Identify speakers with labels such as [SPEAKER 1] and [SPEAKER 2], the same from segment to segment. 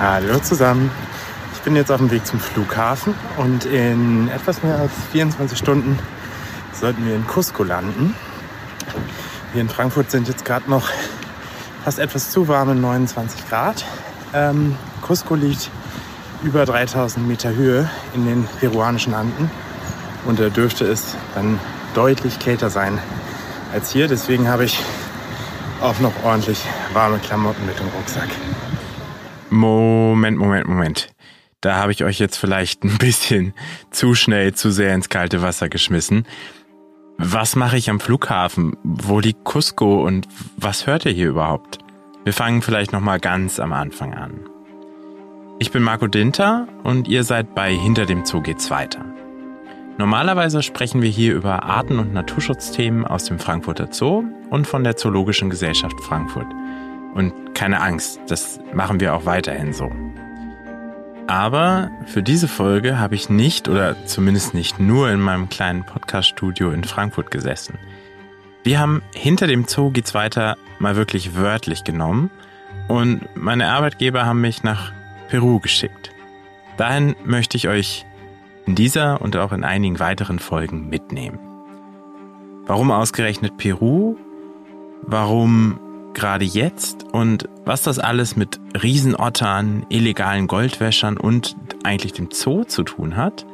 [SPEAKER 1] Hallo zusammen. Ich bin jetzt auf dem Weg zum Flughafen und in etwas mehr als 24 Stunden sollten wir in Cusco landen. Hier in Frankfurt sind jetzt gerade noch fast etwas zu warme 29 Grad. Ähm, Cusco liegt über 3000 Meter Höhe in den peruanischen Anden und da dürfte es dann deutlich kälter sein als hier. Deswegen habe ich auch noch ordentlich warme Klamotten mit dem Rucksack.
[SPEAKER 2] Moment, Moment, Moment. Da habe ich euch jetzt vielleicht ein bisschen zu schnell, zu sehr ins kalte Wasser geschmissen. Was mache ich am Flughafen? Wo liegt Cusco und was hört ihr hier überhaupt? Wir fangen vielleicht nochmal ganz am Anfang an. Ich bin Marco Dinter und ihr seid bei Hinter dem Zoo geht's weiter. Normalerweise sprechen wir hier über Arten- und Naturschutzthemen aus dem Frankfurter Zoo und von der Zoologischen Gesellschaft Frankfurt. Und keine Angst, das machen wir auch weiterhin so. Aber für diese Folge habe ich nicht oder zumindest nicht nur in meinem kleinen Podcaststudio in Frankfurt gesessen. Wir haben hinter dem Zoo geht's weiter mal wirklich wörtlich genommen und meine Arbeitgeber haben mich nach Peru geschickt. Dahin möchte ich euch in dieser und auch in einigen weiteren Folgen mitnehmen. Warum ausgerechnet Peru? Warum gerade jetzt? Und was das alles mit Riesenottern, illegalen Goldwäschern und eigentlich dem Zoo zu tun hat,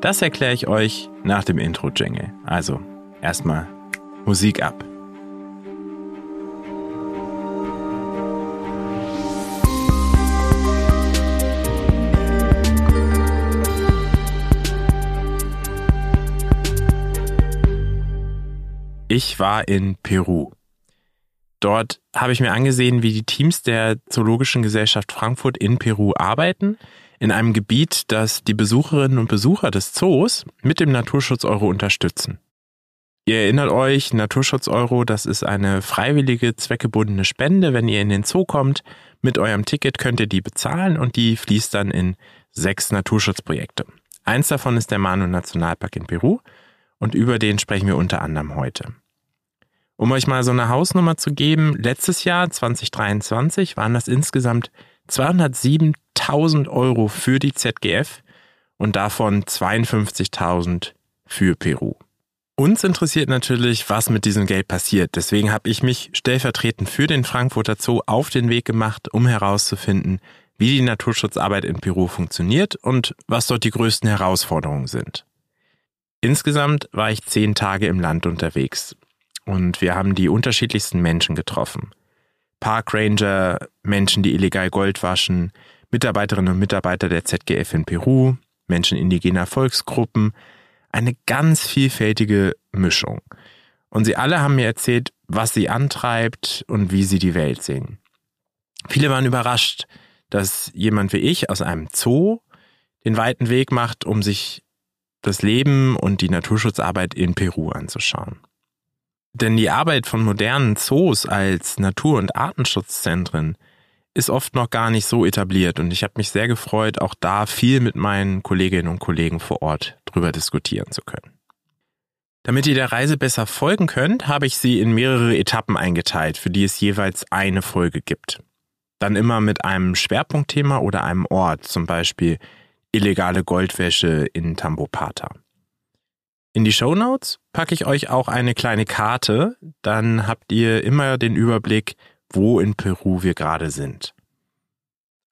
[SPEAKER 2] das erkläre ich euch nach dem Intro-Jingle. Also erstmal Musik ab. Ich war in Peru. Dort habe ich mir angesehen, wie die Teams der Zoologischen Gesellschaft Frankfurt in Peru arbeiten, in einem Gebiet, das die Besucherinnen und Besucher des Zoos mit dem Naturschutz Euro unterstützen. Ihr erinnert euch, Naturschutz Euro, das ist eine freiwillige, zweckgebundene Spende. Wenn ihr in den Zoo kommt, mit eurem Ticket könnt ihr die bezahlen und die fließt dann in sechs Naturschutzprojekte. Eins davon ist der Manu Nationalpark in Peru und über den sprechen wir unter anderem heute. Um euch mal so eine Hausnummer zu geben, letztes Jahr 2023 waren das insgesamt 207.000 Euro für die ZGF und davon 52.000 für Peru. Uns interessiert natürlich, was mit diesem Geld passiert. Deswegen habe ich mich stellvertretend für den Frankfurter Zoo auf den Weg gemacht, um herauszufinden, wie die Naturschutzarbeit in Peru funktioniert und was dort die größten Herausforderungen sind. Insgesamt war ich zehn Tage im Land unterwegs und wir haben die unterschiedlichsten Menschen getroffen. Parkranger, Menschen, die illegal Gold waschen, Mitarbeiterinnen und Mitarbeiter der ZGF in Peru, Menschen indigener Volksgruppen, eine ganz vielfältige Mischung. Und sie alle haben mir erzählt, was sie antreibt und wie sie die Welt sehen. Viele waren überrascht, dass jemand wie ich aus einem Zoo den weiten Weg macht, um sich das Leben und die Naturschutzarbeit in Peru anzuschauen. Denn die Arbeit von modernen Zoos als Natur- und Artenschutzzentren ist oft noch gar nicht so etabliert und ich habe mich sehr gefreut, auch da viel mit meinen Kolleginnen und Kollegen vor Ort drüber diskutieren zu können. Damit ihr der Reise besser folgen könnt, habe ich sie in mehrere Etappen eingeteilt, für die es jeweils eine Folge gibt. Dann immer mit einem Schwerpunktthema oder einem Ort, zum Beispiel illegale Goldwäsche in Tambopata. In die Show Notes packe ich euch auch eine kleine Karte, dann habt ihr immer den Überblick, wo in Peru wir gerade sind.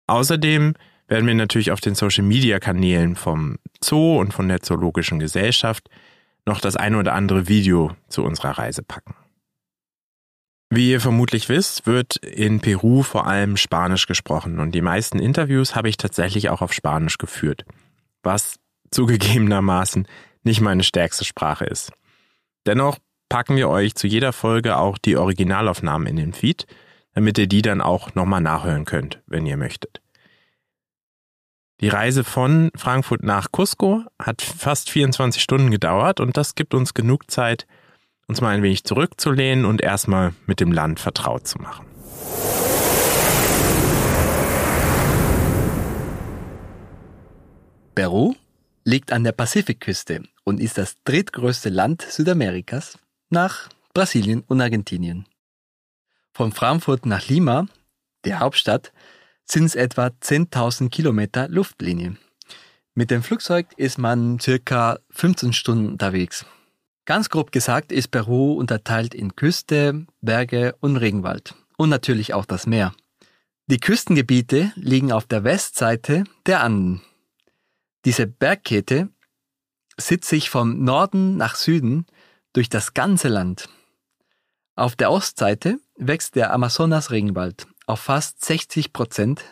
[SPEAKER 2] Außerdem werden wir natürlich auf den Social Media Kanälen vom Zoo und von der Zoologischen Gesellschaft noch das ein oder andere Video zu unserer Reise packen. Wie ihr vermutlich wisst, wird in Peru vor allem Spanisch gesprochen und die meisten Interviews habe ich tatsächlich auch auf Spanisch geführt, was zugegebenermaßen nicht meine stärkste Sprache ist. Dennoch packen wir euch zu jeder Folge auch die Originalaufnahmen in den Feed, damit ihr die dann auch nochmal nachhören könnt, wenn ihr möchtet. Die Reise von Frankfurt nach Cusco hat fast 24 Stunden gedauert und das gibt uns genug Zeit, uns mal ein wenig zurückzulehnen und erstmal mit dem Land vertraut zu machen.
[SPEAKER 3] Peru liegt an der Pazifikküste und ist das drittgrößte Land Südamerikas nach Brasilien und Argentinien. Von Frankfurt nach Lima, der Hauptstadt, sind es etwa 10.000 Kilometer Luftlinie. Mit dem Flugzeug ist man circa 15 Stunden unterwegs. Ganz grob gesagt ist Peru unterteilt in Küste, Berge und Regenwald und natürlich auch das Meer. Die Küstengebiete liegen auf der Westseite der Anden. Diese Bergkette sitzt sich vom Norden nach Süden durch das ganze Land. Auf der Ostseite wächst der Amazonas-Regenwald auf fast 60 Prozent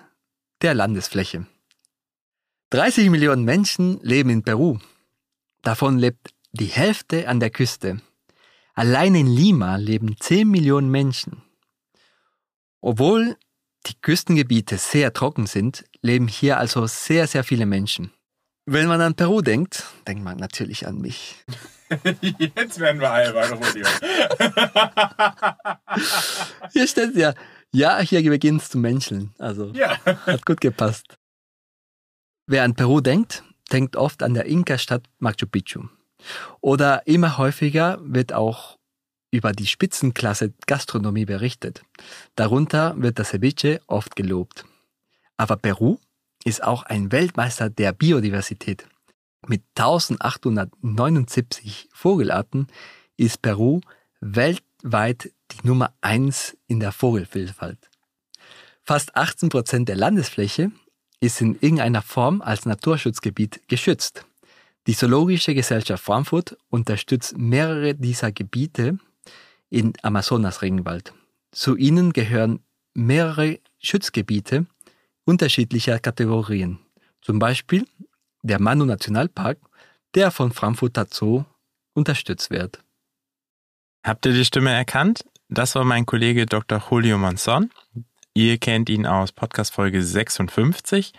[SPEAKER 3] der Landesfläche. 30 Millionen Menschen leben in Peru. Davon lebt die Hälfte an der Küste. Allein in Lima leben 10 Millionen Menschen. Obwohl die Küstengebiete sehr trocken sind, leben hier also sehr, sehr viele Menschen. Wenn man an Peru denkt, denkt man natürlich an mich.
[SPEAKER 1] Jetzt werden wir albern, Rodeo.
[SPEAKER 3] Hier steht ja, ja, hier beginnt's zu menscheln. Also
[SPEAKER 1] ja.
[SPEAKER 3] hat gut gepasst. Wer an Peru denkt, denkt oft an der Inka-Stadt Machu Picchu. Oder immer häufiger wird auch über die Spitzenklasse Gastronomie berichtet. Darunter wird das Ceviche oft gelobt. Aber Peru ist auch ein Weltmeister der Biodiversität. Mit 1879 Vogelarten ist Peru weltweit die Nummer eins in der Vogelvielfalt. Fast 18 Prozent der Landesfläche ist in irgendeiner Form als Naturschutzgebiet geschützt. Die Zoologische Gesellschaft Frankfurt unterstützt mehrere dieser Gebiete in Amazonas-Regenwald. Zu ihnen gehören mehrere Schutzgebiete unterschiedlicher Kategorien. Zum Beispiel der Manu Nationalpark, der von Frankfurter Zoo unterstützt wird.
[SPEAKER 2] Habt ihr die Stimme erkannt? Das war mein Kollege Dr. Julio Monson. Ihr kennt ihn aus Podcast Folge 56.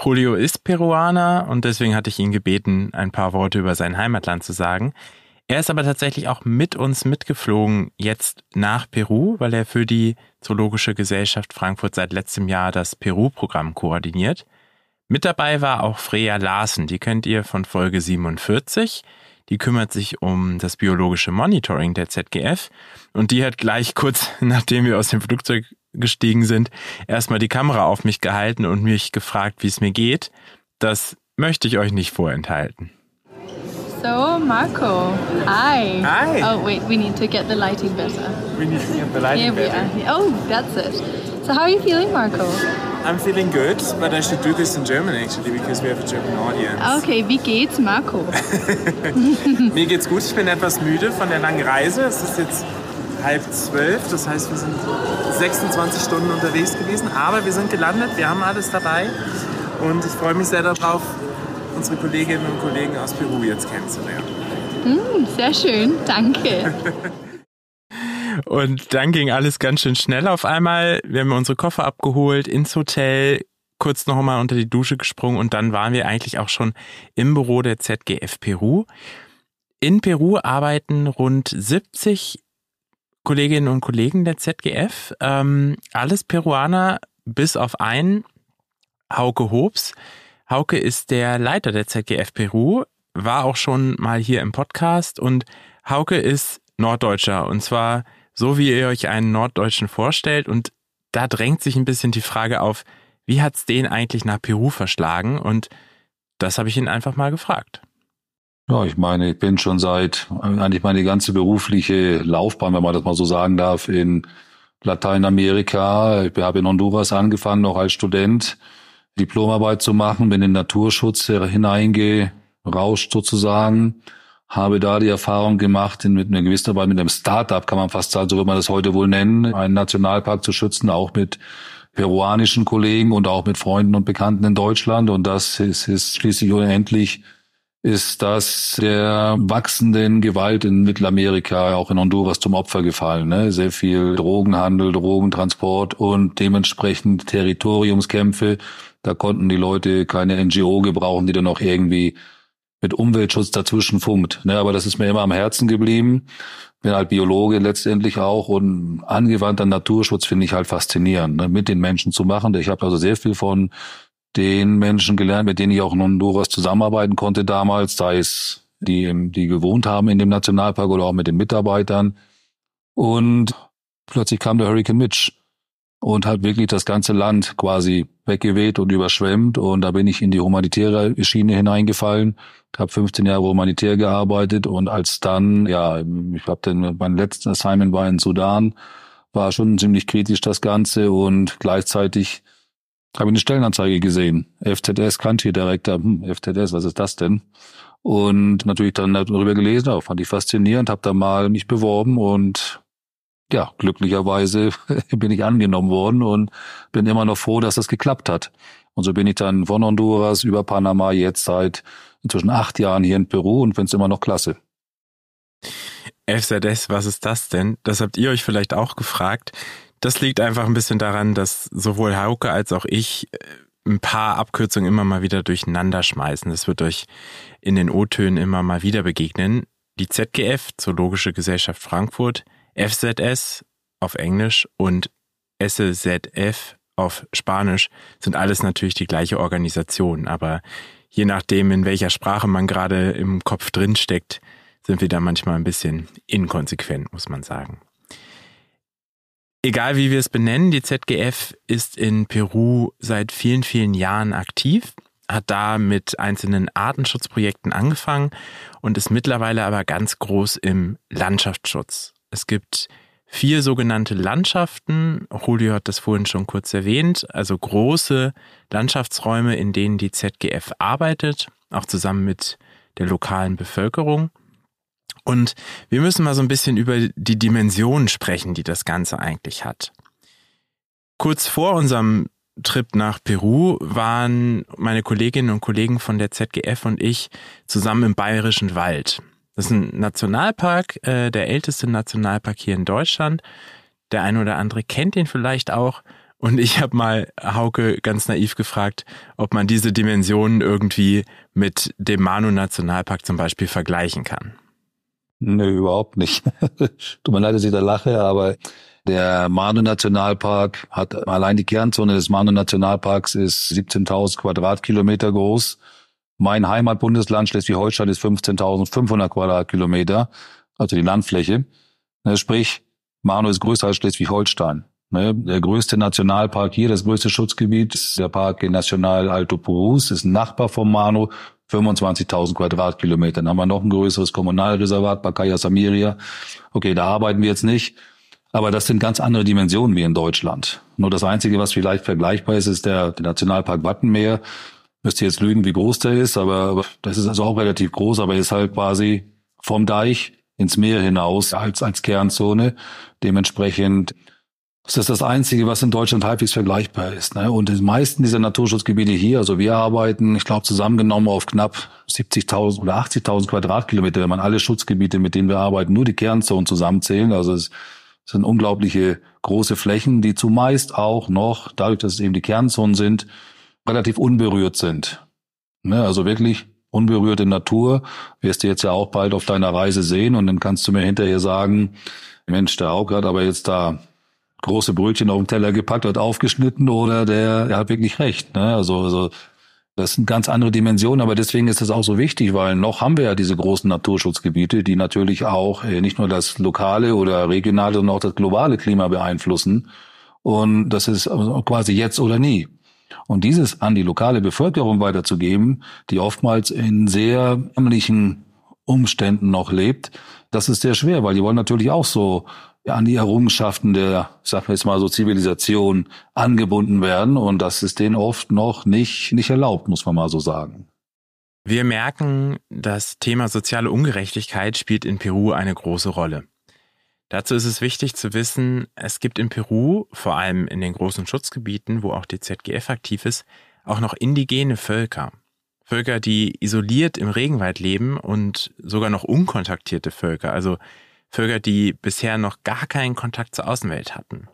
[SPEAKER 2] Julio ist Peruaner und deswegen hatte ich ihn gebeten, ein paar Worte über sein Heimatland zu sagen. Er ist aber tatsächlich auch mit uns mitgeflogen jetzt nach Peru, weil er für die Zoologische Gesellschaft Frankfurt seit letztem Jahr das Peru-Programm koordiniert. Mit dabei war auch Freya Larsen, die kennt ihr von Folge 47. Die kümmert sich um das biologische Monitoring der ZGF und die hat gleich kurz, nachdem wir aus dem Flugzeug gestiegen sind, erstmal die Kamera auf mich gehalten und mich gefragt, wie es mir geht. Das möchte ich euch nicht vorenthalten.
[SPEAKER 4] So, Marco, hi.
[SPEAKER 1] Hi.
[SPEAKER 4] Oh, wait, we need to get the lighting better.
[SPEAKER 1] We need to get the lighting
[SPEAKER 4] Here we
[SPEAKER 1] better.
[SPEAKER 4] are. Oh, that's it. So, how are you feeling, Marco?
[SPEAKER 1] I'm feeling good, but I should do this in German actually because we have a German audience.
[SPEAKER 4] Okay, wie geht's, Marco?
[SPEAKER 1] Mir geht's gut, ich bin etwas müde von der langen Reise. Es ist jetzt halb zwölf, das heißt, wir sind 26 Stunden unterwegs gewesen, aber wir sind gelandet, wir haben alles dabei und ich freue mich sehr darauf, unsere Kolleginnen und Kollegen aus Peru jetzt kennenzulernen.
[SPEAKER 4] Sehr schön, danke.
[SPEAKER 2] Und dann ging alles ganz schön schnell auf einmal. Wir haben unsere Koffer abgeholt, ins Hotel, kurz noch mal unter die Dusche gesprungen und dann waren wir eigentlich auch schon im Büro der ZGF Peru. In Peru arbeiten rund 70 Kolleginnen und Kollegen der ZGF, ähm, alles Peruaner, bis auf einen, Hauke Hobbs. Hauke ist der Leiter der ZGF Peru, war auch schon mal hier im Podcast und Hauke ist Norddeutscher und zwar so, wie ihr euch einen Norddeutschen vorstellt und da drängt sich ein bisschen die Frage auf, wie hat's den eigentlich nach Peru verschlagen und das habe ich ihn einfach mal gefragt.
[SPEAKER 5] Ja, ich meine, ich bin schon seit eigentlich meine ganze berufliche Laufbahn, wenn man das mal so sagen darf, in Lateinamerika. Ich habe in Honduras angefangen, noch als Student Diplomarbeit zu machen, bin in Naturschutz hineingerauscht sozusagen, habe da die Erfahrung gemacht, in, mit einer gewissen Arbeit mit einem Start-up, kann man fast sagen, so wird man das heute wohl nennen, einen Nationalpark zu schützen, auch mit peruanischen Kollegen und auch mit Freunden und Bekannten in Deutschland. Und das ist, ist schließlich unendlich ist das der wachsenden Gewalt in Mittelamerika, auch in Honduras, zum Opfer gefallen. Ne? Sehr viel Drogenhandel, Drogentransport und dementsprechend Territoriumskämpfe. Da konnten die Leute keine NGO gebrauchen, die dann auch irgendwie mit Umweltschutz dazwischen funkt. Ne? Aber das ist mir immer am Herzen geblieben. Bin halt Biologe letztendlich auch und angewandter Naturschutz finde ich halt faszinierend, ne? mit den Menschen zu machen. Ich habe also sehr viel von den Menschen gelernt, mit denen ich auch in Honduras zusammenarbeiten konnte damals, sei es die, die gewohnt haben in dem Nationalpark oder auch mit den Mitarbeitern. Und plötzlich kam der Hurricane Mitch. und hat wirklich das ganze Land quasi weggeweht und überschwemmt. Und da bin ich in die humanitäre Schiene hineingefallen. Habe 15 Jahre humanitär gearbeitet und als dann, ja, ich habe mein letztes Assignment war in Sudan, war schon ziemlich kritisch das Ganze und gleichzeitig habe eine Stellenanzeige gesehen. FZS Country Director, hm, FZS, was ist das denn? Und natürlich dann darüber gelesen, auch fand ich faszinierend, habe da mal mich beworben und ja, glücklicherweise bin ich angenommen worden und bin immer noch froh, dass das geklappt hat. Und so bin ich dann von Honduras über Panama jetzt seit inzwischen acht Jahren hier in Peru und finde es immer noch klasse.
[SPEAKER 2] FZS, was ist das denn? Das habt ihr euch vielleicht auch gefragt. Das liegt einfach ein bisschen daran, dass sowohl Hauke als auch ich äh, ein paar Abkürzungen immer mal wieder durcheinander schmeißen. Das wird euch in den O-Tönen immer mal wieder begegnen. Die ZGF, Zoologische Gesellschaft Frankfurt, FZS auf Englisch und SZF auf Spanisch sind alles natürlich die gleiche Organisation, aber je nachdem, in welcher Sprache man gerade im Kopf drin steckt, sind wir da manchmal ein bisschen inkonsequent, muss man sagen. Egal wie wir es benennen, die ZGF ist in Peru seit vielen, vielen Jahren aktiv, hat da mit einzelnen Artenschutzprojekten angefangen und ist mittlerweile aber ganz groß im Landschaftsschutz. Es gibt vier sogenannte Landschaften. Julio hat das vorhin schon kurz erwähnt, also große Landschaftsräume, in denen die ZGF arbeitet, auch zusammen mit der lokalen Bevölkerung. Und wir müssen mal so ein bisschen über die Dimensionen sprechen, die das Ganze eigentlich hat. Kurz vor unserem Trip nach Peru waren meine Kolleginnen und Kollegen von der ZGF und ich zusammen im Bayerischen Wald. Das ist ein Nationalpark, äh, der älteste Nationalpark hier in Deutschland. Der eine oder andere kennt ihn vielleicht auch. Und ich habe mal Hauke ganz naiv gefragt, ob man diese Dimensionen irgendwie mit dem Manu-Nationalpark zum Beispiel vergleichen kann.
[SPEAKER 5] Nö, überhaupt nicht. Tut mir leid, dass ich da lache, aber der Manu-Nationalpark hat allein die Kernzone des Manu-Nationalparks ist 17.000 Quadratkilometer groß. Mein Heimatbundesland Schleswig-Holstein ist 15.500 Quadratkilometer, also die Landfläche. Ne, sprich, Manu ist größer als Schleswig-Holstein. Ne, der größte Nationalpark hier, das größte Schutzgebiet ist der Park National Alto Purus, ist ein Nachbar vom Manu, 25.000 Quadratkilometer. Dann haben wir noch ein größeres Kommunalreservat, Bacaya Samiria. Okay, da arbeiten wir jetzt nicht. Aber das sind ganz andere Dimensionen wie in Deutschland. Nur das Einzige, was vielleicht vergleichbar ist, ist der, der Nationalpark Wattenmeer müsste jetzt lügen, wie groß der ist, aber, aber das ist also auch relativ groß, aber ist halt quasi vom Deich ins Meer hinaus als, als Kernzone. Dementsprechend ist das das Einzige, was in Deutschland halbwegs vergleichbar ist. Ne? Und die meisten dieser Naturschutzgebiete hier, also wir arbeiten, ich glaube, zusammengenommen auf knapp 70.000 oder 80.000 Quadratkilometer, wenn man alle Schutzgebiete, mit denen wir arbeiten, nur die Kernzonen zusammenzählen. Also es sind unglaubliche große Flächen, die zumeist auch noch, dadurch, dass es eben die Kernzonen sind, relativ unberührt sind. Ne, also wirklich unberührte Natur. Wirst du jetzt ja auch bald auf deiner Reise sehen und dann kannst du mir hinterher sagen, Mensch, der Auge hat aber jetzt da große Brötchen auf den Teller gepackt, hat aufgeschnitten oder der, der hat wirklich recht. Ne? Also, also das sind ganz andere Dimensionen, aber deswegen ist das auch so wichtig, weil noch haben wir ja diese großen Naturschutzgebiete, die natürlich auch äh, nicht nur das lokale oder regionale, sondern auch das globale Klima beeinflussen. Und das ist quasi jetzt oder nie. Und dieses an die lokale Bevölkerung weiterzugeben, die oftmals in sehr ärmlichen Umständen noch lebt, das ist sehr schwer, weil die wollen natürlich auch so an die Errungenschaften der, wir jetzt mal so Zivilisation angebunden werden. Und das ist denen oft noch nicht, nicht erlaubt, muss man mal so sagen.
[SPEAKER 2] Wir merken, das Thema soziale Ungerechtigkeit spielt in Peru eine große Rolle. Dazu ist es wichtig zu wissen, es gibt in Peru, vor allem in den großen Schutzgebieten, wo auch die ZGF aktiv ist, auch noch indigene Völker. Völker, die isoliert im Regenwald leben und sogar noch unkontaktierte Völker, also Völker, die bisher noch gar keinen Kontakt zur Außenwelt hatten.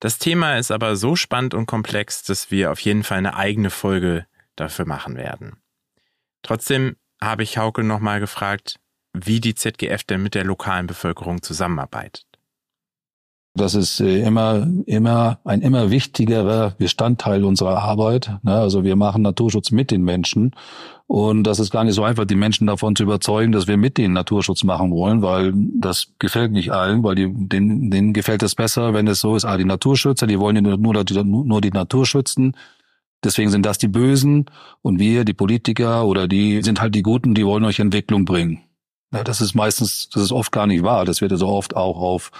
[SPEAKER 2] Das Thema ist aber so spannend und komplex, dass wir auf jeden Fall eine eigene Folge dafür machen werden. Trotzdem habe ich Hauke nochmal gefragt, wie die ZGF denn mit der lokalen Bevölkerung zusammenarbeitet.
[SPEAKER 5] Das ist äh, immer, immer ein immer wichtigerer Bestandteil unserer Arbeit. Ne? Also wir machen Naturschutz mit den Menschen. Und das ist gar nicht so einfach, die Menschen davon zu überzeugen, dass wir mit denen Naturschutz machen wollen, weil das gefällt nicht allen, weil die, denen, denen gefällt es besser, wenn es so ist, ah, die Naturschützer, die wollen nur, nur, die Natur schützen. Deswegen sind das die Bösen und wir, die Politiker oder die sind halt die Guten, die wollen euch Entwicklung bringen. Das ist meistens, das ist oft gar nicht wahr. Das wird ja so oft auch auf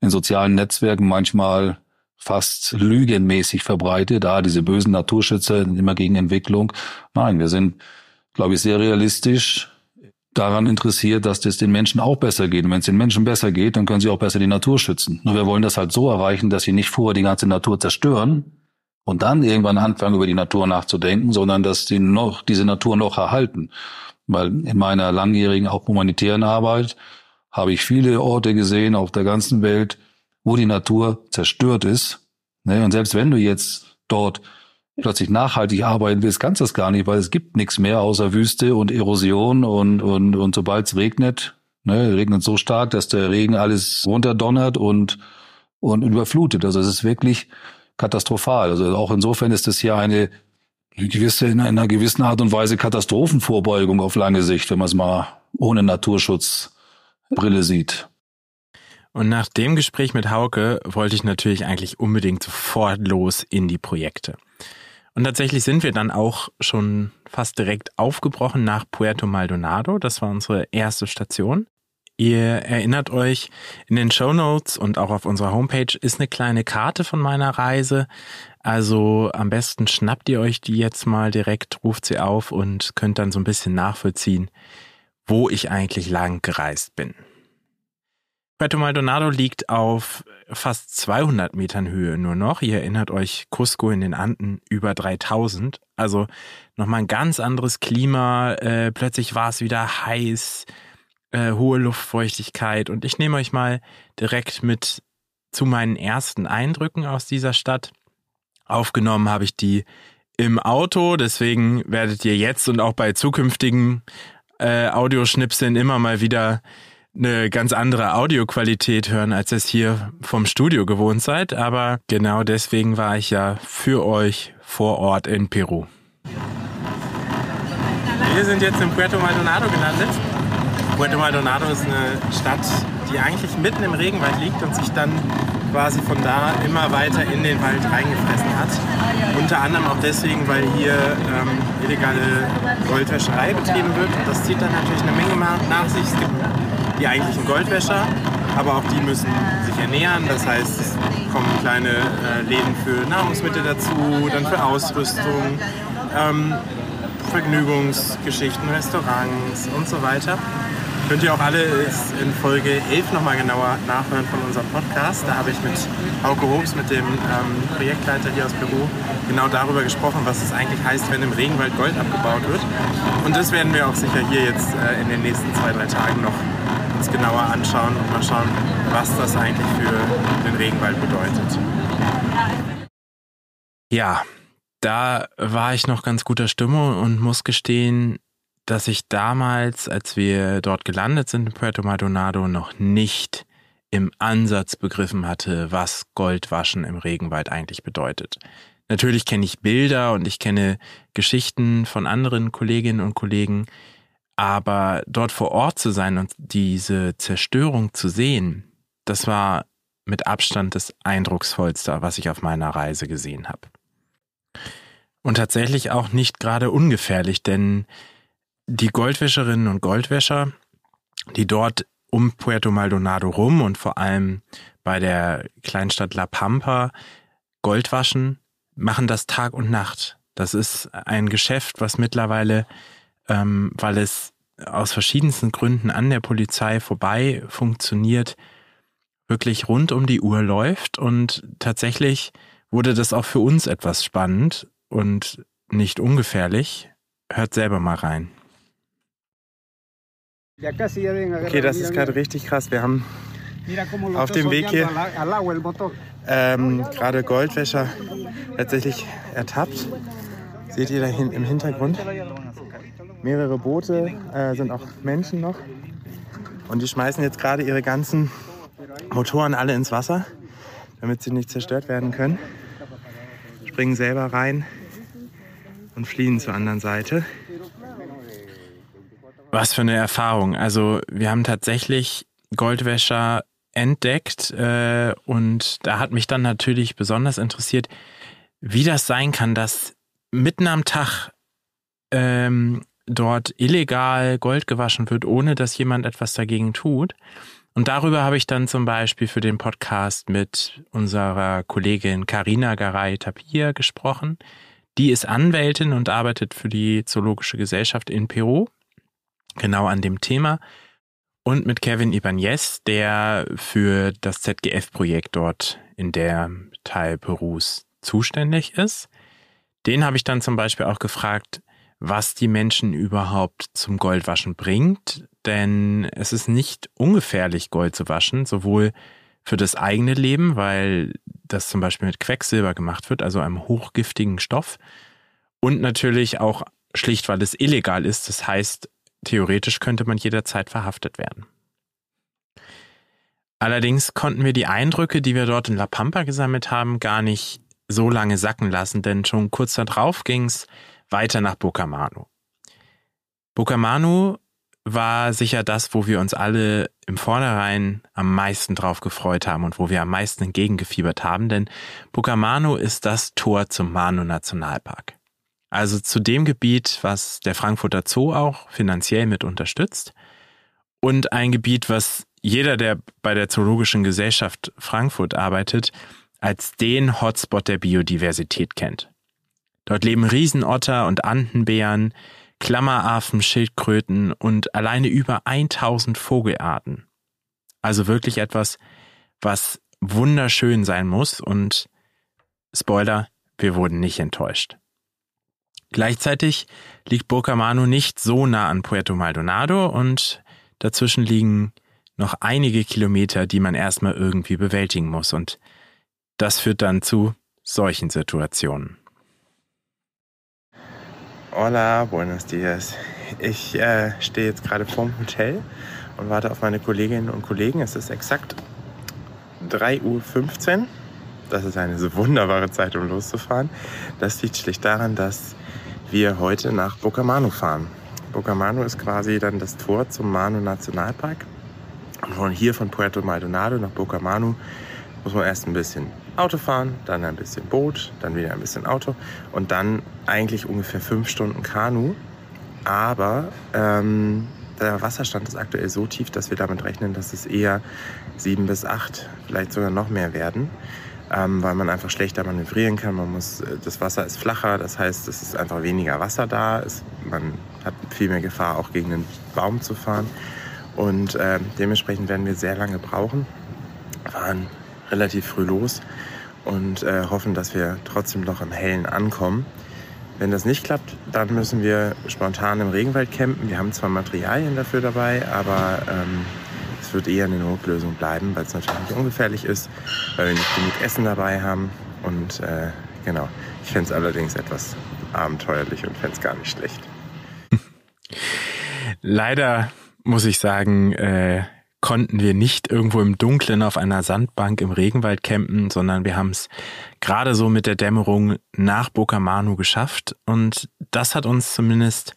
[SPEAKER 5] in sozialen Netzwerken manchmal fast lügenmäßig verbreitet. Ah, diese bösen Naturschützer sind immer gegen Entwicklung. Nein, wir sind, glaube ich, sehr realistisch daran interessiert, dass das den Menschen auch besser geht. Und wenn es den Menschen besser geht, dann können sie auch besser die Natur schützen. Nur wir wollen das halt so erreichen, dass sie nicht vorher die ganze Natur zerstören und dann irgendwann anfangen, über die Natur nachzudenken, sondern dass sie noch diese Natur noch erhalten. Weil in meiner langjährigen, auch humanitären Arbeit habe ich viele Orte gesehen auf der ganzen Welt, wo die Natur zerstört ist. Ne, und selbst wenn du jetzt dort plötzlich nachhaltig arbeiten willst, kannst du das gar nicht, weil es gibt nichts mehr außer Wüste und Erosion und, und, und sobald es regnet, ne, regnet so stark, dass der Regen alles runterdonnert und, und überflutet. Also es ist wirklich katastrophal. Also auch insofern ist das hier eine gewisse, in einer gewissen Art und Weise Katastrophenvorbeugung auf lange Sicht, wenn man es mal ohne Naturschutz Brille sieht.
[SPEAKER 2] Und nach dem Gespräch mit Hauke wollte ich natürlich eigentlich unbedingt sofort los in die Projekte. Und tatsächlich sind wir dann auch schon fast direkt aufgebrochen nach Puerto Maldonado. Das war unsere erste Station. Ihr erinnert euch, in den Show Notes und auch auf unserer Homepage ist eine kleine Karte von meiner Reise. Also am besten schnappt ihr euch die jetzt mal direkt, ruft sie auf und könnt dann so ein bisschen nachvollziehen, wo ich eigentlich lang gereist bin. Puerto Maldonado liegt auf fast 200 Metern Höhe nur noch. Ihr erinnert euch, Cusco in den Anden über 3000. Also nochmal ein ganz anderes Klima. Äh, plötzlich war es wieder heiß, äh, hohe Luftfeuchtigkeit. Und ich nehme euch mal direkt mit zu meinen ersten Eindrücken aus dieser Stadt. Aufgenommen habe ich die im Auto. Deswegen werdet ihr jetzt und auch bei zukünftigen äh, Audioschnipseln immer mal wieder eine ganz andere Audioqualität hören, als es hier vom Studio gewohnt seid. Aber genau deswegen war ich ja für euch vor Ort in Peru. Wir sind jetzt in Puerto Maldonado gelandet. Puerto Maldonado ist eine Stadt, die eigentlich mitten im Regenwald liegt und sich dann quasi von da immer weiter in den Wald reingefressen hat. Unter anderem auch deswegen, weil hier ähm, illegale Goldwäscherei betrieben wird. Und das zieht dann natürlich eine Menge nach sich. Es gibt die eigentlichen Goldwäscher, aber auch die müssen sich ernähren. Das heißt, es kommen kleine äh, Läden für Nahrungsmittel dazu, dann für Ausrüstung, ähm, Vergnügungsgeschichten, Restaurants und so weiter. Könnt ihr auch alle in Folge 11 nochmal genauer nachhören von unserem Podcast. Da habe ich mit Hauke Hobbs, mit dem ähm, Projektleiter hier aus Peru, genau darüber gesprochen, was es eigentlich heißt, wenn im Regenwald Gold abgebaut wird. Und das werden wir auch sicher hier jetzt äh, in den nächsten zwei, drei Tagen noch uns genauer anschauen und mal schauen, was das eigentlich für den Regenwald bedeutet. Ja, da war ich noch ganz guter Stimmung und muss gestehen, dass ich damals, als wir dort gelandet sind in Puerto Maldonado, noch nicht im Ansatz begriffen hatte, was Goldwaschen im Regenwald eigentlich bedeutet. Natürlich kenne ich Bilder und ich kenne Geschichten von anderen Kolleginnen und Kollegen, aber dort vor Ort zu sein und diese Zerstörung zu sehen, das war mit Abstand das eindrucksvollste, was ich auf meiner Reise gesehen habe. Und tatsächlich auch nicht gerade ungefährlich, denn die Goldwäscherinnen und Goldwäscher, die dort um Puerto Maldonado rum und vor allem bei der Kleinstadt La Pampa Gold waschen, machen das Tag und Nacht. Das ist ein Geschäft, was mittlerweile, ähm, weil es aus verschiedensten Gründen an der Polizei vorbei funktioniert, wirklich rund um die Uhr läuft. Und tatsächlich wurde das auch für uns etwas spannend und nicht ungefährlich. Hört selber mal rein. Okay, das ist gerade richtig krass. Wir haben auf dem Weg hier ähm, gerade Goldwäscher tatsächlich ertappt. Seht ihr da hinten im Hintergrund? Mehrere Boote, äh, sind auch Menschen noch. Und die schmeißen jetzt gerade ihre ganzen Motoren alle ins Wasser.
[SPEAKER 1] damit sie nicht zerstört werden können. Springen selber rein und fliehen zur anderen Seite.
[SPEAKER 2] Was für eine Erfahrung. Also wir haben tatsächlich Goldwäscher entdeckt äh, und da hat mich dann natürlich besonders interessiert, wie das sein kann, dass mitten am Tag ähm, dort illegal Gold gewaschen wird, ohne dass jemand etwas dagegen tut. Und darüber habe ich dann zum Beispiel für den Podcast mit unserer Kollegin Karina Garay-Tapir gesprochen. Die ist Anwältin und arbeitet für die Zoologische Gesellschaft in Peru, genau an dem Thema. Und mit Kevin Ibanez, der für das ZGF-Projekt dort in der Teil Perus zuständig ist. Den habe ich dann zum Beispiel auch gefragt, was die Menschen überhaupt zum Goldwaschen bringt. Denn es ist nicht ungefährlich, Gold zu waschen, sowohl für das eigene Leben, weil das zum Beispiel mit Quecksilber gemacht wird, also einem hochgiftigen Stoff. Und natürlich auch schlicht, weil es illegal ist. Das heißt, theoretisch könnte man jederzeit verhaftet werden. Allerdings konnten wir die Eindrücke, die wir dort in La Pampa gesammelt haben, gar nicht so lange sacken lassen, denn schon kurz darauf ging es weiter nach Bukamanu. Bukamanu war sicher das, wo wir uns alle im Vornherein am meisten drauf gefreut haben und wo wir am meisten entgegengefiebert haben, denn Bukamanu ist das Tor zum Manu Nationalpark. Also zu dem Gebiet, was der Frankfurter Zoo auch finanziell mit unterstützt und ein Gebiet, was jeder, der bei der Zoologischen Gesellschaft Frankfurt arbeitet, als den Hotspot der Biodiversität kennt. Dort leben Riesenotter und Andenbären, Klammeraffen, Schildkröten und alleine über 1000 Vogelarten. Also wirklich etwas, was wunderschön sein muss und Spoiler, wir wurden nicht enttäuscht. Gleichzeitig liegt Burkamano nicht so nah an Puerto Maldonado und dazwischen liegen noch einige Kilometer, die man erstmal irgendwie bewältigen muss und das führt dann zu solchen Situationen.
[SPEAKER 1] Hola, buenos dias. Ich äh, stehe jetzt gerade vorm Hotel und warte auf meine Kolleginnen und Kollegen. Es ist exakt 3.15 Uhr. Das ist eine so wunderbare Zeit, um loszufahren. Das liegt schlicht daran, dass wir heute nach Bukamanu fahren. Bukamanu ist quasi dann das Tor zum Manu Nationalpark. Und von hier von Puerto Maldonado nach Bukamanu muss man erst ein bisschen Auto fahren, dann ein bisschen Boot, dann wieder ein bisschen Auto und dann eigentlich ungefähr fünf Stunden Kanu. Aber ähm, der Wasserstand ist aktuell so tief, dass wir damit rechnen, dass es eher sieben bis acht, vielleicht sogar noch mehr werden, ähm, weil man einfach schlechter manövrieren kann. Man muss, äh, das Wasser ist flacher, das heißt, es ist einfach weniger Wasser da. Es, man hat viel mehr Gefahr, auch gegen einen Baum zu fahren. Und äh, dementsprechend werden wir sehr lange brauchen. Fahren relativ früh los und äh, hoffen, dass wir trotzdem noch im Hellen ankommen. Wenn das nicht klappt, dann müssen wir spontan im Regenwald campen. Wir haben zwar Materialien dafür dabei, aber ähm, es wird eher eine Notlösung bleiben, weil es natürlich nicht ungefährlich ist, weil wir nicht genug Essen dabei haben. Und äh, genau, ich fände es allerdings etwas abenteuerlich und fände es gar nicht schlecht.
[SPEAKER 2] Leider muss ich sagen, äh, konnten wir nicht irgendwo im Dunkeln auf einer Sandbank im Regenwald campen, sondern wir haben es gerade so mit der Dämmerung nach Bokamanu geschafft. Und das hat uns zumindest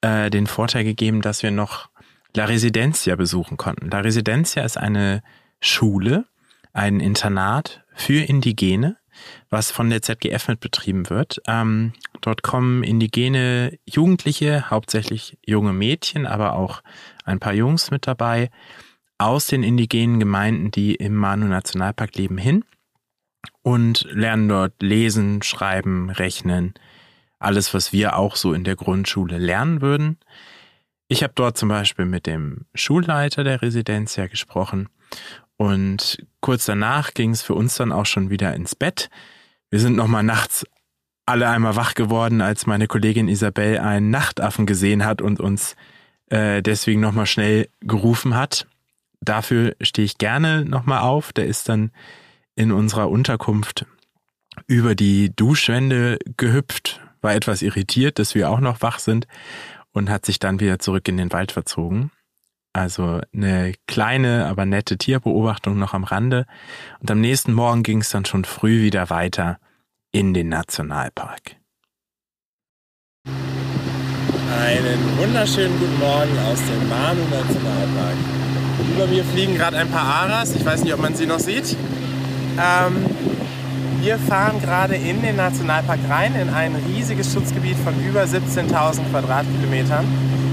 [SPEAKER 2] äh, den Vorteil gegeben, dass wir noch La Residencia besuchen konnten. La Residencia ist eine Schule, ein Internat für Indigene, was von der ZGF mit betrieben wird. Ähm, dort kommen indigene Jugendliche, hauptsächlich junge Mädchen, aber auch ein paar Jungs mit dabei, aus den indigenen Gemeinden, die im Manu Nationalpark leben, hin und lernen dort lesen, schreiben, rechnen, alles, was wir auch so in der Grundschule lernen würden. Ich habe dort zum Beispiel mit dem Schulleiter der Residenz ja gesprochen und kurz danach ging es für uns dann auch schon wieder ins Bett. Wir sind nochmal nachts alle einmal wach geworden, als meine Kollegin Isabel einen Nachtaffen gesehen hat und uns äh, deswegen nochmal schnell gerufen hat dafür stehe ich gerne nochmal auf. Der ist dann in unserer Unterkunft über die Duschwände gehüpft, war etwas irritiert, dass wir auch noch wach sind und hat sich dann wieder zurück in den Wald verzogen. Also eine kleine, aber nette Tierbeobachtung noch am Rande. Und am nächsten Morgen ging es dann schon früh wieder weiter in den Nationalpark. Einen wunderschönen guten Morgen aus dem Manu Nationalpark. Über mir fliegen gerade ein paar Aras. Ich weiß nicht, ob man sie noch sieht. Ähm, wir fahren gerade in den Nationalpark rein, in ein riesiges Schutzgebiet von über 17.000 Quadratkilometern.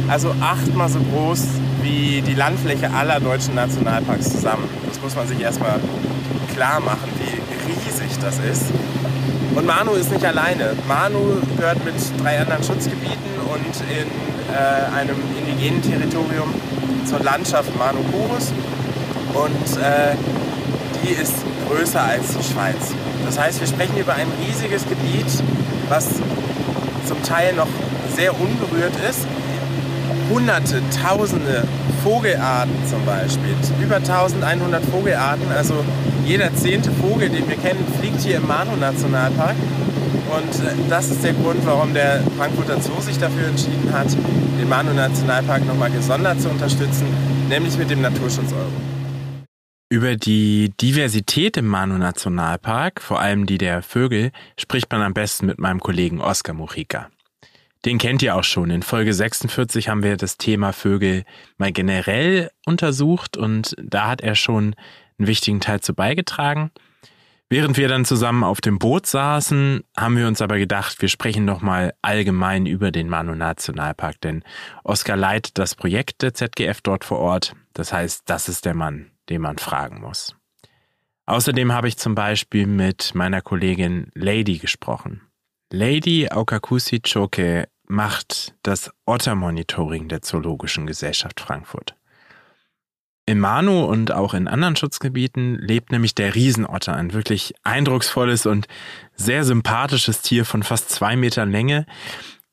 [SPEAKER 2] Also achtmal so groß wie die Landfläche aller deutschen Nationalparks zusammen. Das muss man sich erstmal klar machen, wie riesig das ist. Und Manu ist nicht alleine. Manu gehört mit drei anderen Schutzgebieten und in äh, einem indigenen Territorium zur Landschaft Manu Chorus. Und äh, die ist größer als die Schweiz. Das heißt, wir sprechen über ein riesiges Gebiet, was zum Teil noch sehr unberührt ist. Hunderte, Tausende Vogelarten zum Beispiel. Über 1100 Vogelarten, also jeder zehnte Vogel, den wir kennen, fliegt hier im Manu-Nationalpark. Und äh, das ist der Grund, warum der Frankfurter Zoo sich dafür entschieden hat, den Manu-Nationalpark nochmal gesondert zu unterstützen, nämlich mit dem Naturschutz Euro. Über die Diversität im Manu-Nationalpark, vor allem die der Vögel, spricht man am besten mit meinem Kollegen Oskar Mujica. Den kennt ihr auch schon. In Folge 46 haben wir das Thema Vögel mal generell untersucht und da hat er schon einen wichtigen Teil zu beigetragen. Während wir dann zusammen auf dem Boot saßen, haben wir uns aber gedacht, wir sprechen noch mal allgemein über den Manu Nationalpark, denn Oskar leitet das Projekt der ZGF dort vor Ort. Das heißt, das ist der Mann, den man fragen muss. Außerdem habe ich zum Beispiel mit meiner Kollegin Lady gesprochen. Lady Aukakusi Choke macht das Otter-Monitoring der Zoologischen Gesellschaft Frankfurt. Im Manu und auch in anderen Schutzgebieten lebt nämlich der Riesenotter, ein wirklich eindrucksvolles und sehr sympathisches Tier von fast zwei Metern Länge.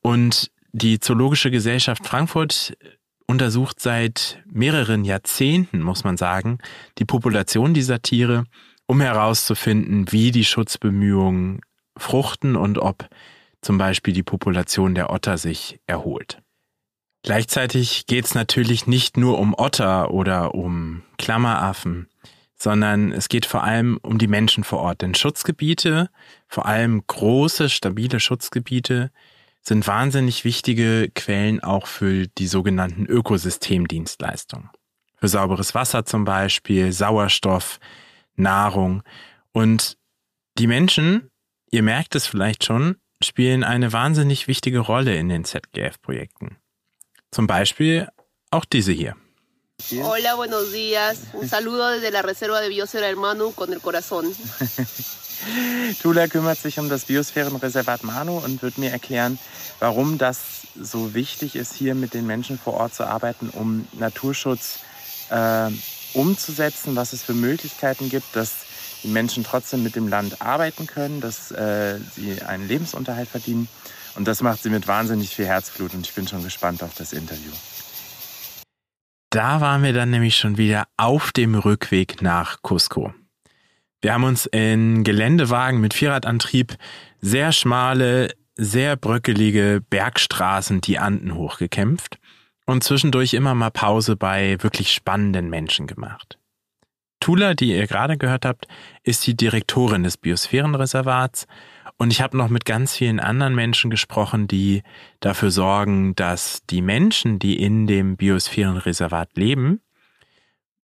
[SPEAKER 2] Und die Zoologische Gesellschaft Frankfurt untersucht seit mehreren Jahrzehnten, muss man sagen, die Population dieser Tiere, um herauszufinden, wie die Schutzbemühungen fruchten und ob zum Beispiel die Population der Otter sich erholt. Gleichzeitig geht es natürlich nicht nur um Otter oder um Klammeraffen, sondern es geht vor allem um die Menschen vor Ort. Denn Schutzgebiete, vor allem große, stabile Schutzgebiete, sind wahnsinnig wichtige Quellen auch für die sogenannten Ökosystemdienstleistungen. Für sauberes Wasser zum Beispiel, Sauerstoff, Nahrung. Und die Menschen, ihr merkt es vielleicht schon, spielen eine wahnsinnig wichtige Rolle in den ZGF-Projekten. Zum Beispiel auch diese hier.
[SPEAKER 6] Hola, buenos días. Un saludo desde la Reserva de Biosfera del Manu con el corazón.
[SPEAKER 1] Tula kümmert sich um das Biosphärenreservat Manu und wird mir erklären, warum das so wichtig ist, hier mit den Menschen vor Ort zu arbeiten, um Naturschutz äh, umzusetzen, was es für Möglichkeiten gibt, dass die Menschen trotzdem mit dem Land arbeiten können, dass äh, sie einen Lebensunterhalt verdienen und das macht sie mit wahnsinnig viel Herzblut und ich bin schon gespannt auf das Interview.
[SPEAKER 2] Da waren wir dann nämlich schon wieder auf dem Rückweg nach Cusco. Wir haben uns in Geländewagen mit Vierradantrieb sehr schmale, sehr bröckelige Bergstraßen die Anden hochgekämpft und zwischendurch immer mal Pause bei wirklich spannenden Menschen gemacht. Tula, die ihr gerade gehört habt, ist die Direktorin des Biosphärenreservats und ich habe noch mit ganz vielen anderen Menschen gesprochen, die dafür sorgen, dass die Menschen, die in dem Biosphärenreservat leben,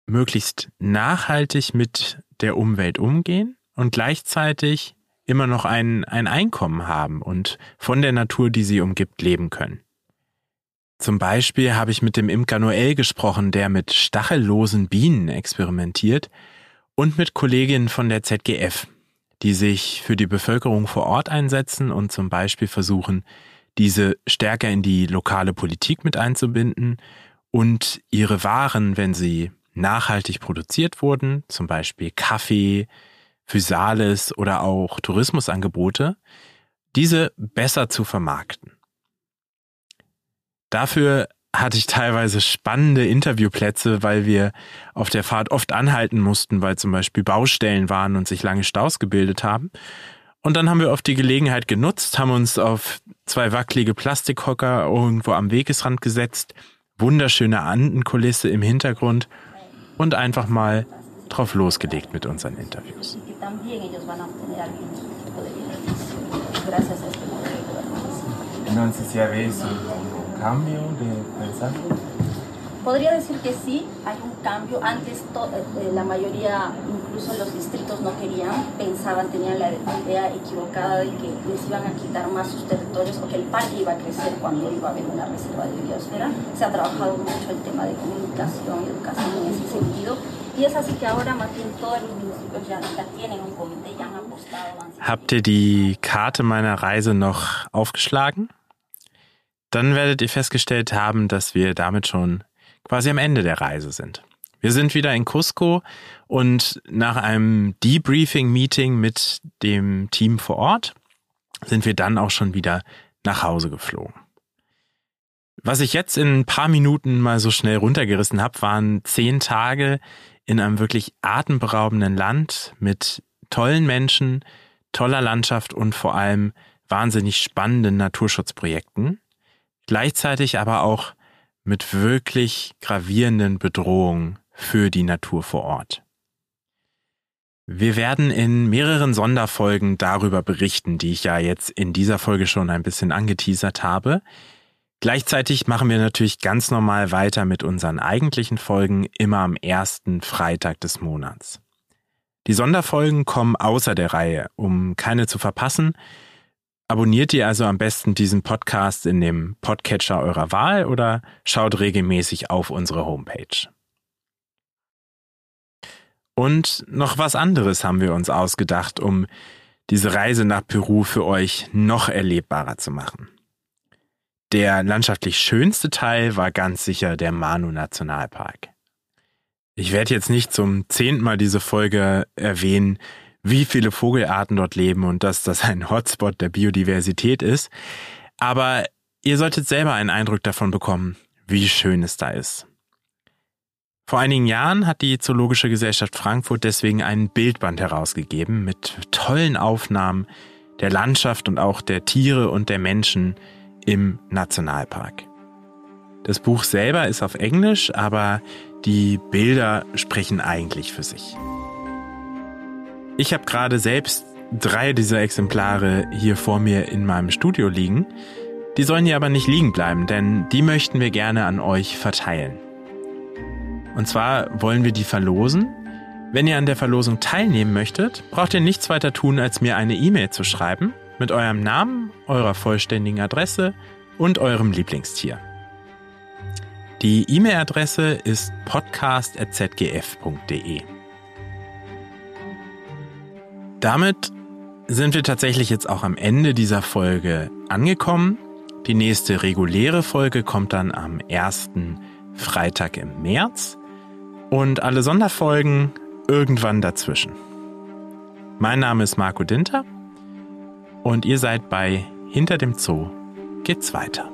[SPEAKER 2] möglichst nachhaltig mit der Umwelt umgehen und gleichzeitig immer noch ein, ein Einkommen haben und von der Natur, die sie umgibt, leben können. Zum Beispiel habe ich mit dem Imker Noel gesprochen, der mit stachellosen Bienen experimentiert und mit Kolleginnen von der ZGF, die sich für die Bevölkerung vor Ort einsetzen und zum Beispiel versuchen, diese stärker in die lokale Politik mit einzubinden und ihre Waren, wenn sie nachhaltig produziert wurden, zum Beispiel Kaffee, Physales oder auch Tourismusangebote, diese besser zu vermarkten. Dafür hatte ich teilweise spannende Interviewplätze, weil wir auf der Fahrt oft anhalten mussten, weil zum Beispiel Baustellen waren und sich lange Staus gebildet haben. Und dann haben wir oft die Gelegenheit genutzt, haben uns auf zwei wackelige Plastikhocker irgendwo am Wegesrand gesetzt, wunderschöne Andenkulisse im Hintergrund und einfach mal drauf losgelegt mit unseren Interviews.
[SPEAKER 1] Entonces ya ves un cambio de pensamiento.
[SPEAKER 7] Podría decir que sí, hay un cambio. Antes to- eh, la mayoría, incluso los distritos no querían, pensaban, tenían la idea equivocada de que les iban a quitar más sus territorios o que el parque iba a crecer cuando iba a haber una reserva de biosfera. Se ha trabajado mucho el tema de comunicación educación en ese sentido. Y es así que ahora más bien todos los municipios ya, ya tienen un comité, ya han apostado.
[SPEAKER 2] Habt ihr die Karte meiner Reise noch aufgeschlagen? Dann werdet ihr festgestellt haben, dass wir damit schon quasi am Ende der Reise sind. Wir sind wieder in Cusco und nach einem Debriefing-Meeting mit dem Team vor Ort sind wir dann auch schon wieder nach Hause geflogen. Was ich jetzt in ein paar Minuten mal so schnell runtergerissen habe, waren zehn Tage in einem wirklich atemberaubenden Land mit tollen Menschen, toller Landschaft und vor allem wahnsinnig spannenden Naturschutzprojekten. Gleichzeitig aber auch mit wirklich gravierenden Bedrohungen für die Natur vor Ort. Wir werden in mehreren Sonderfolgen darüber berichten, die ich ja jetzt in dieser Folge schon ein bisschen angeteasert habe. Gleichzeitig machen wir natürlich ganz normal weiter mit unseren eigentlichen Folgen immer am ersten Freitag des Monats. Die Sonderfolgen kommen außer der Reihe, um keine zu verpassen. Abonniert ihr also am besten diesen Podcast in dem Podcatcher eurer Wahl oder schaut regelmäßig auf unsere Homepage. Und noch was anderes haben wir uns ausgedacht, um diese Reise nach Peru für euch noch erlebbarer zu machen. Der landschaftlich schönste Teil war ganz sicher der Manu Nationalpark. Ich werde jetzt nicht zum zehnten Mal diese Folge erwähnen, wie viele Vogelarten dort leben und dass das ein Hotspot der Biodiversität ist, aber ihr solltet selber einen Eindruck davon bekommen, wie schön es da ist. Vor einigen Jahren hat die Zoologische Gesellschaft Frankfurt deswegen einen Bildband herausgegeben mit tollen Aufnahmen der Landschaft und auch der Tiere und der Menschen im Nationalpark. Das Buch selber ist auf Englisch, aber die Bilder sprechen eigentlich für sich. Ich habe gerade selbst drei dieser Exemplare hier vor mir in meinem Studio liegen. Die sollen hier aber nicht liegen bleiben, denn die möchten wir gerne an euch verteilen. Und zwar wollen wir die verlosen. Wenn ihr an der Verlosung teilnehmen möchtet, braucht ihr nichts weiter tun, als mir eine E-Mail zu schreiben mit eurem Namen, eurer vollständigen Adresse und eurem Lieblingstier. Die E-Mail-Adresse ist podcast.zgf.de. Damit sind wir tatsächlich jetzt auch am Ende dieser Folge angekommen. Die nächste reguläre Folge kommt dann am ersten Freitag im März und alle Sonderfolgen irgendwann dazwischen. Mein Name ist Marco Dinter und ihr seid bei Hinter dem Zoo geht's weiter.